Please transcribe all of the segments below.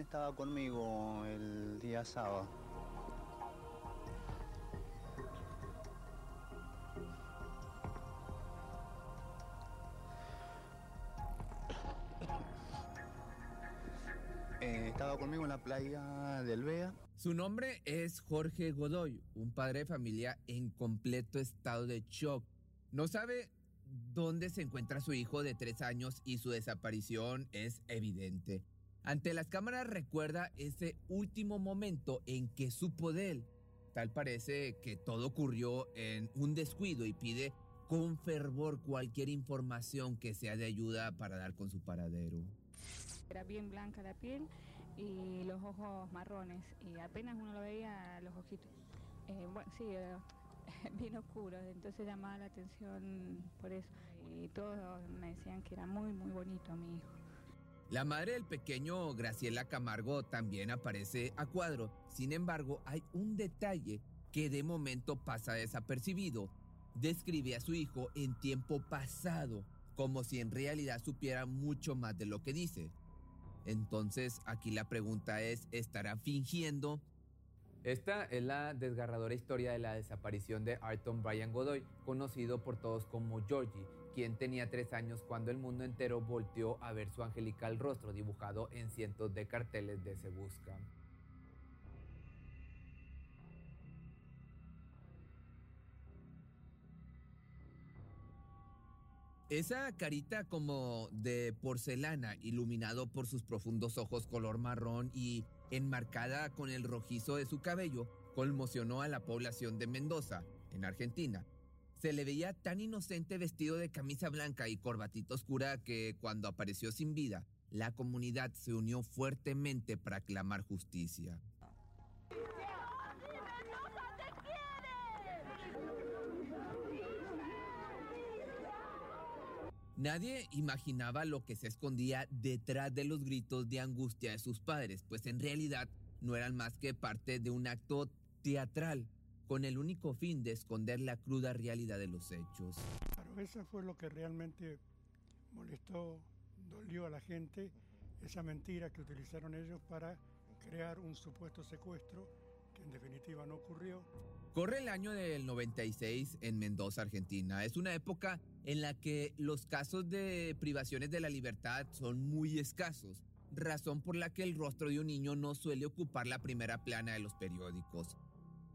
estaba conmigo el día sábado. Eh, estaba conmigo en la playa del Bea. Su nombre es Jorge Godoy, un padre de familia en completo estado de shock. No sabe dónde se encuentra su hijo de tres años y su desaparición es evidente. Ante las cámaras recuerda ese último momento en que supo de él. Tal parece que todo ocurrió en un descuido y pide con fervor cualquier información que sea de ayuda para dar con su paradero. Era bien blanca la piel y los ojos marrones y apenas uno lo veía los ojitos. Eh, bueno, sí, eh, bien oscuros, entonces llamaba la atención por eso. Y todos me decían que era muy, muy bonito mi hijo. La madre del pequeño Graciela Camargo también aparece a cuadro. Sin embargo, hay un detalle que de momento pasa desapercibido. Describe a su hijo en tiempo pasado, como si en realidad supiera mucho más de lo que dice. Entonces, aquí la pregunta es, ¿estará fingiendo? Esta es la desgarradora historia de la desaparición de Arton Brian Godoy, conocido por todos como Georgie, quien tenía tres años cuando el mundo entero volteó a ver su angelical rostro dibujado en cientos de carteles de Se Busca. Esa carita como de porcelana, iluminado por sus profundos ojos color marrón y enmarcada con el rojizo de su cabello, conmocionó a la población de Mendoza, en Argentina, se le veía tan inocente vestido de camisa blanca y corbatita oscura que cuando apareció sin vida, la comunidad se unió fuertemente para clamar justicia. Nadie imaginaba lo que se escondía detrás de los gritos de angustia de sus padres, pues en realidad no eran más que parte de un acto teatral con el único fin de esconder la cruda realidad de los hechos. Claro, eso fue lo que realmente molestó, dolió a la gente, esa mentira que utilizaron ellos para crear un supuesto secuestro que en definitiva no ocurrió. Corre el año del 96 en Mendoza, Argentina. Es una época en la que los casos de privaciones de la libertad son muy escasos, razón por la que el rostro de un niño no suele ocupar la primera plana de los periódicos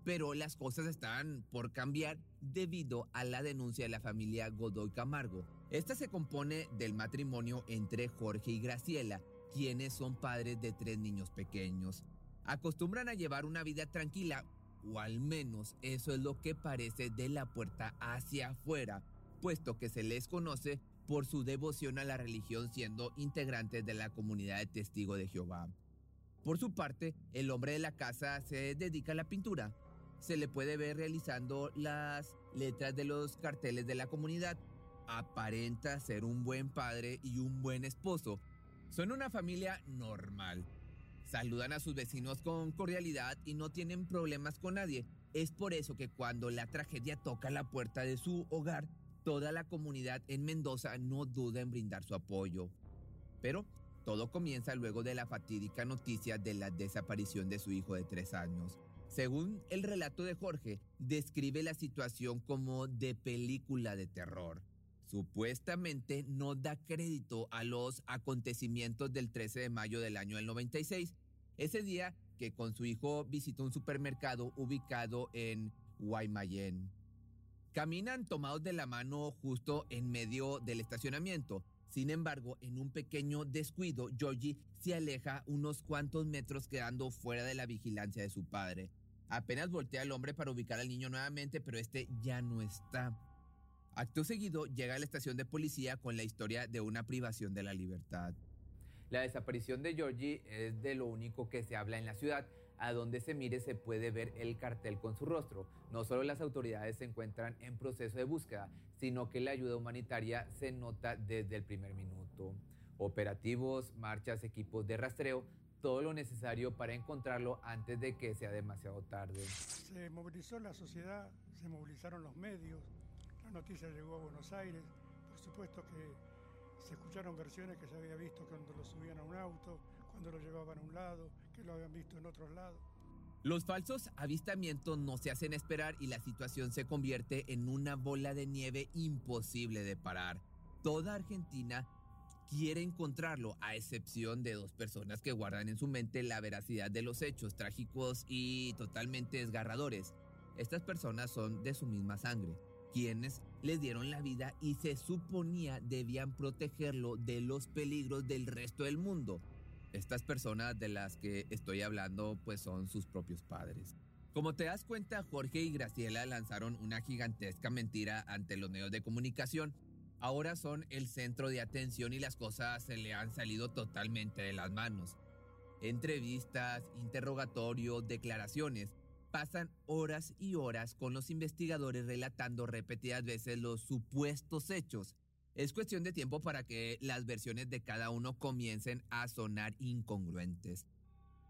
pero las cosas están por cambiar debido a la denuncia de la familia Godoy Camargo. Esta se compone del matrimonio entre Jorge y Graciela, quienes son padres de tres niños pequeños. Acostumbran a llevar una vida tranquila, o al menos eso es lo que parece de la puerta hacia afuera, puesto que se les conoce por su devoción a la religión siendo integrantes de la comunidad de Testigo de Jehová. Por su parte, el hombre de la casa se dedica a la pintura, se le puede ver realizando las letras de los carteles de la comunidad. Aparenta ser un buen padre y un buen esposo, Son una familia normal. Saludan a sus vecinos con cordialidad y no tienen problemas con nadie. Es por eso que cuando la tragedia toca la puerta de su hogar, toda la comunidad en Mendoza no duda en brindar su apoyo. Pero todo comienza luego de la fatídica noticia de la desaparición de su hijo de tres años. Según el relato de Jorge, describe la situación como de película de terror. Supuestamente no da crédito a los acontecimientos del 13 de mayo del año del 96, ese día que con su hijo visitó un supermercado ubicado en Guaymallén. Caminan tomados de la mano justo en medio del estacionamiento. Sin embargo, en un pequeño descuido, Georgie se aleja unos cuantos metros quedando fuera de la vigilancia de su padre. Apenas voltea el hombre para ubicar al niño nuevamente, pero este ya no está. Acto seguido llega a la estación de policía con la historia de una privación de la libertad. La desaparición de Georgie es de lo único que se habla en la ciudad. A donde se mire se puede ver el cartel con su rostro. No solo las autoridades se encuentran en proceso de búsqueda, sino que la ayuda humanitaria se nota desde el primer minuto. Operativos, marchas, equipos de rastreo, todo lo necesario para encontrarlo antes de que sea demasiado tarde. Se movilizó la sociedad, se movilizaron los medios, la noticia llegó a Buenos Aires, por supuesto que se escucharon versiones que se había visto cuando lo subían a un auto, cuando lo llevaban a un lado, Los falsos avistamientos no se hacen esperar y la situación se convierte en una bola de nieve imposible de parar. Toda Argentina quiere encontrarlo, a excepción de dos personas que guardan en su mente la veracidad de los hechos trágicos y totalmente desgarradores. Estas personas son de su misma sangre, quienes le dieron la vida y se suponía debían protegerlo de los peligros del resto del mundo. Estas personas de las que estoy hablando pues son sus propios padres. Como te das cuenta, Jorge y Graciela lanzaron una gigantesca mentira ante los medios de comunicación. Ahora son el centro de atención y las cosas se le han salido totalmente de las manos. Entrevistas, interrogatorios, declaraciones pasan horas y horas con los investigadores relatando repetidas veces los supuestos hechos. Es cuestión de tiempo para que las versiones de cada uno comiencen a sonar incongruentes.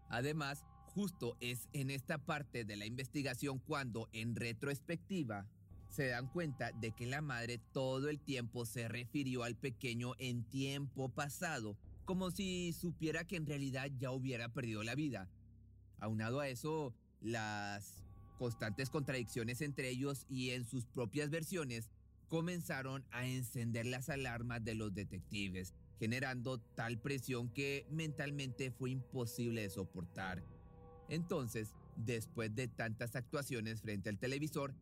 Además, justo es en esta parte de la investigación cuando, en retrospectiva, se dan cuenta de que la madre todo el tiempo se refirió al pequeño en tiempo pasado, como si supiera que en realidad ya hubiera perdido la vida. Aunado a eso, las constantes contradicciones entre ellos y en sus propias versiones comenzaron a encender las alarmas de los detectives, generando tal presión que mentalmente fue imposible de soportar. Entonces, después de tantas actuaciones frente al televisor,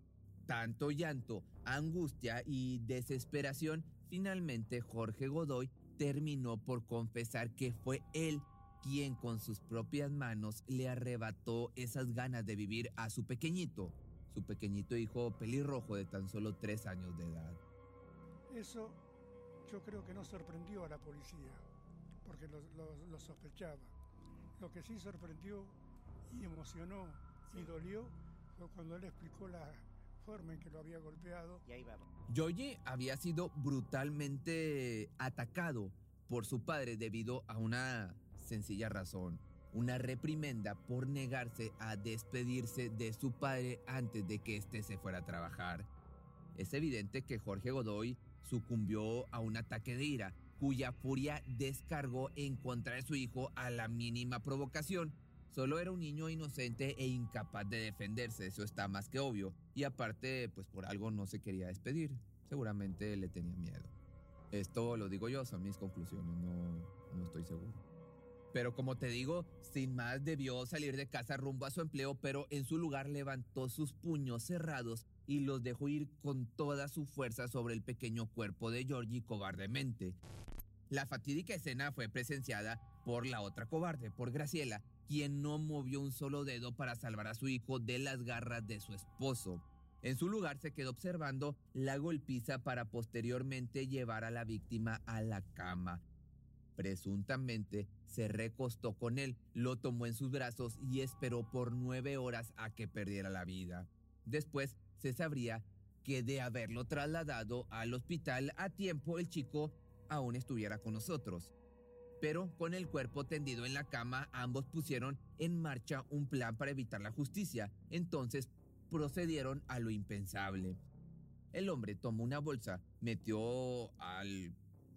tanto llanto, angustia y desesperación, finalmente Jorge Godoy terminó por confesar que fue él quien con sus propias manos le arrebató esas ganas de vivir a su pequeñito, su pequeñito hijo pelirrojo de tan solo tres años de edad. Eso yo creo que no sorprendió a la policía, porque lo, sospechaba. Lo que sí sorprendió y emocionó y dolió fue cuando él explicó la forma en que lo había golpeado. Y había sido brutalmente atacado por su padre debido a una sencilla razón, una reprimenda por negarse a despedirse de su padre antes de que éste se fuera a trabajar. Es evidente que Jorge Godoy sucumbió a un ataque de ira, cuya furia descargó en contra de su hijo a la mínima provocación. Solo era un niño inocente e incapaz de defenderse, eso está más que obvio. Y aparte, pues por algo no se quería despedir. Seguramente le tenía miedo. Esto lo digo yo, son mis conclusiones, no, no estoy seguro. Pero como te digo, sin más debió salir de casa rumbo a su empleo, pero en su lugar levantó sus puños cerrados y los dejó ir con toda su fuerza sobre el pequeño cuerpo de Georgie cobardemente. La fatídica escena fue presenciada por la otra cobarde, por Graciela, quien no movió un solo dedo para salvar a su hijo de las garras de su esposo. En su lugar se quedó observando la golpiza para posteriormente llevar a la víctima a la cama presuntamente se recostó con él, lo tomó en sus brazos y esperó por nueve horas a que perdiera la vida. Después se sabría que de haberlo trasladado al hospital a tiempo el chico aún estuviera con nosotros. Pero con el cuerpo tendido en la cama, ambos pusieron en marcha un plan para evitar la justicia. Entonces procedieron a lo impensable. El hombre tomó una bolsa, metió al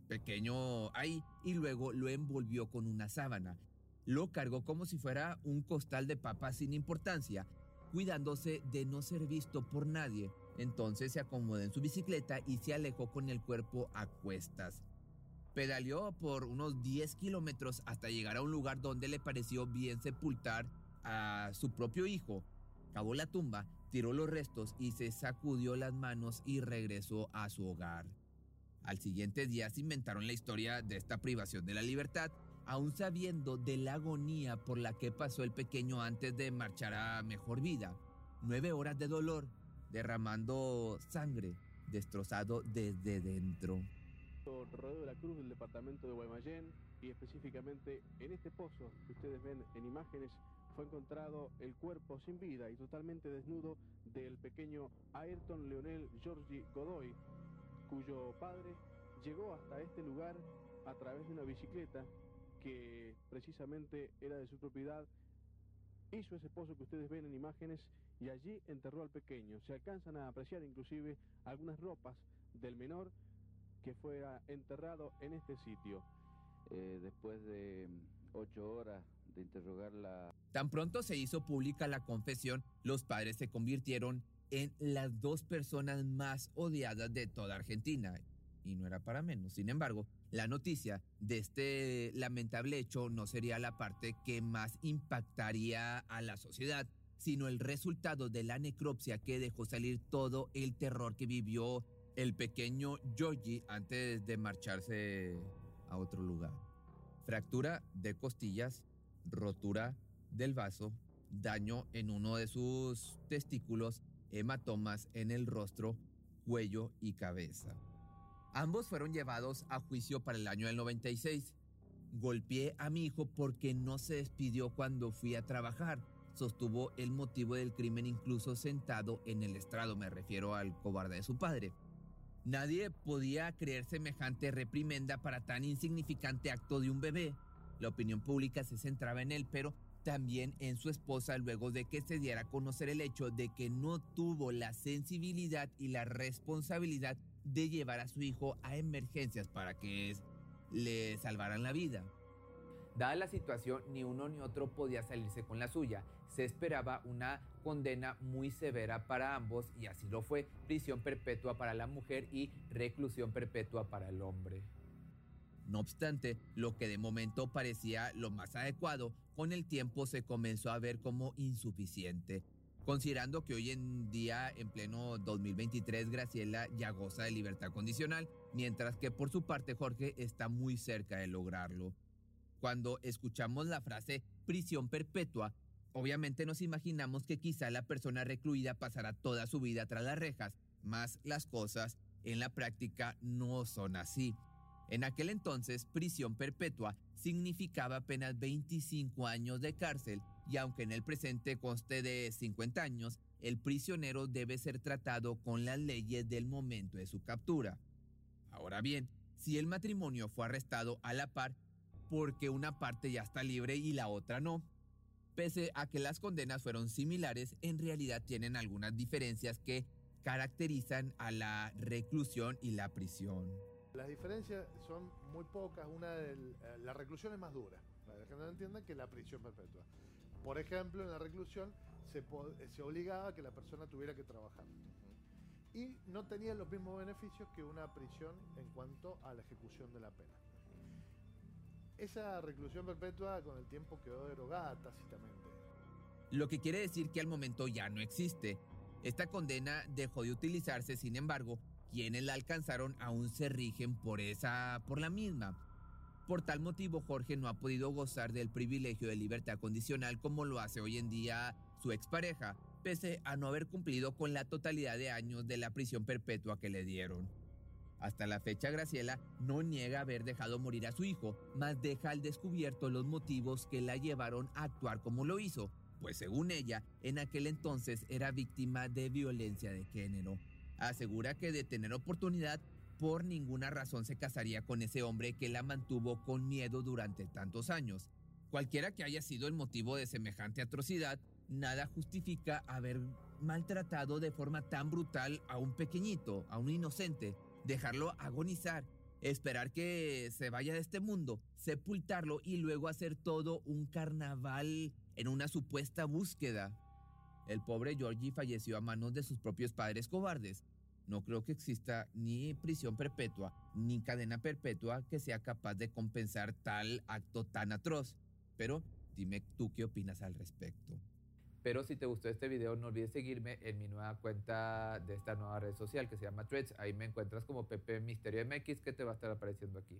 pequeño ahí y luego lo envolvió con una sábana. Lo cargó como si fuera un costal de papas sin importancia, cuidándose de no ser visto por nadie. Entonces se acomodó en su bicicleta y se alejó con el cuerpo a cuestas. Pedaleó por unos 10 kilómetros hasta llegar a un lugar donde le pareció bien sepultar a su propio hijo. Cavó la tumba, tiró los restos y se sacudió las manos y regresó a su hogar. Al siguiente día se inventaron la historia de esta privación de la libertad, aún sabiendo de la agonía por la que pasó el pequeño antes de marchar a mejor vida. Nueve horas de dolor, derramando sangre, destrozado desde dentro. Rodeo de la Cruz del departamento de Guaymallén y específicamente en este pozo que ustedes ven en imágenes fue encontrado el cuerpo sin vida y totalmente desnudo del pequeño Ayrton Leonel Georgi Godoy, cuyo padre llegó hasta este lugar a través de una bicicleta que precisamente era de su propiedad, hizo ese pozo que ustedes ven en imágenes y allí enterró al pequeño. Se alcanzan a apreciar inclusive algunas ropas del menor que fue enterrado en este sitio. Eh, después de ocho horas de interrogarla. Tan pronto se hizo pública la confesión, los padres se convirtieron en las dos personas más odiadas de toda Argentina. Y no era para menos. Sin embargo, la noticia de este lamentable hecho no sería la parte que más impactaría a la sociedad, sino el resultado de la necropsia que dejó salir todo el terror que vivió el pequeño Yogi antes de marcharse a otro lugar. Fractura de costillas, rotura del vaso, daño en uno de sus testículos, hematomas en el rostro, cuello y cabeza. Ambos fueron llevados a juicio para el año del 96. Golpeé a mi hijo porque no se despidió cuando fui a trabajar. Sostuvo el motivo del crimen incluso sentado en el estrado, me refiero al cobarde de su padre. Nadie podía creer semejante reprimenda para tan insignificante acto de un bebé. La opinión pública se centraba en él, pero también en su esposa luego de que se diera a conocer el hecho de que no tuvo la sensibilidad y la responsabilidad de llevar a su hijo a emergencias para que le salvaran la vida. Dada la situación, ni uno ni otro podía salirse con la suya. Se esperaba una condena muy severa para ambos y así lo fue, prisión perpetua para la mujer y reclusión perpetua para el hombre. No obstante, lo que de momento parecía lo más adecuado, con el tiempo se comenzó a ver como insuficiente. Considerando que hoy en día, en pleno 2023, Graciela ya goza de libertad condicional, mientras que por su parte Jorge está muy cerca de lograrlo. Cuando escuchamos la frase prisión perpetua, obviamente nos imaginamos que quizá la persona recluida pasará toda su vida tras las rejas, mas las cosas en la práctica no son así. En aquel entonces, prisión perpetua significaba apenas 25 años de cárcel y aunque en el presente conste de 50 años, el prisionero debe ser tratado con las leyes del momento de su captura. Ahora bien, si el matrimonio fue arrestado a la par, porque una parte ya está libre y la otra no. Pese a que las condenas fueron similares, en realidad tienen algunas diferencias que caracterizan a la reclusión y la prisión. Las diferencias son muy pocas. Una de eh, la reclusión es más dura, para que no entiendan, que la prisión perpetua. Por ejemplo, en la reclusión se, se obligaba a que la persona tuviera que trabajar. Y no tenía los mismos beneficios que una prisión en cuanto a la ejecución de la pena. Esa reclusión perpetua con el tiempo quedó derogada tácitamente. Lo que quiere decir que al momento ya no existe. Esta condena dejó de utilizarse, sin embargo, quienes la alcanzaron aún se rigen por esa por la misma. Por tal motivo, Jorge no ha podido gozar del privilegio de libertad condicional como lo hace hoy en día su expareja, pese a no haber cumplido con la totalidad de años de la prisión perpetua que le dieron. Hasta la fecha, Graciela no niega haber dejado morir a su hijo, mas deja al descubierto los motivos que la llevaron a actuar como lo hizo, pues según ella, en aquel entonces era víctima de violencia de género. Asegura que de tener oportunidad por ninguna razón se casaría con ese hombre que la mantuvo con miedo durante tantos años. Cualquiera que haya sido el motivo de semejante atrocidad, nada justifica haber maltratado de forma tan brutal a un pequeñito, a un inocente, dejarlo agonizar, esperar que se vaya de este mundo, sepultarlo y luego hacer todo un carnaval en una supuesta búsqueda. El pobre Georgie falleció a manos de sus propios padres cobardes. No creo que exista ni prisión perpetua ni cadena perpetua que sea capaz de compensar tal acto tan atroz. Pero dime tú qué opinas al respecto. Pero si te gustó este video, no olvides seguirme en mi nueva cuenta de esta nueva red social que se llama Threads. Ahí me encuentras como Pepe Misterio MX que te va a estar apareciendo aquí.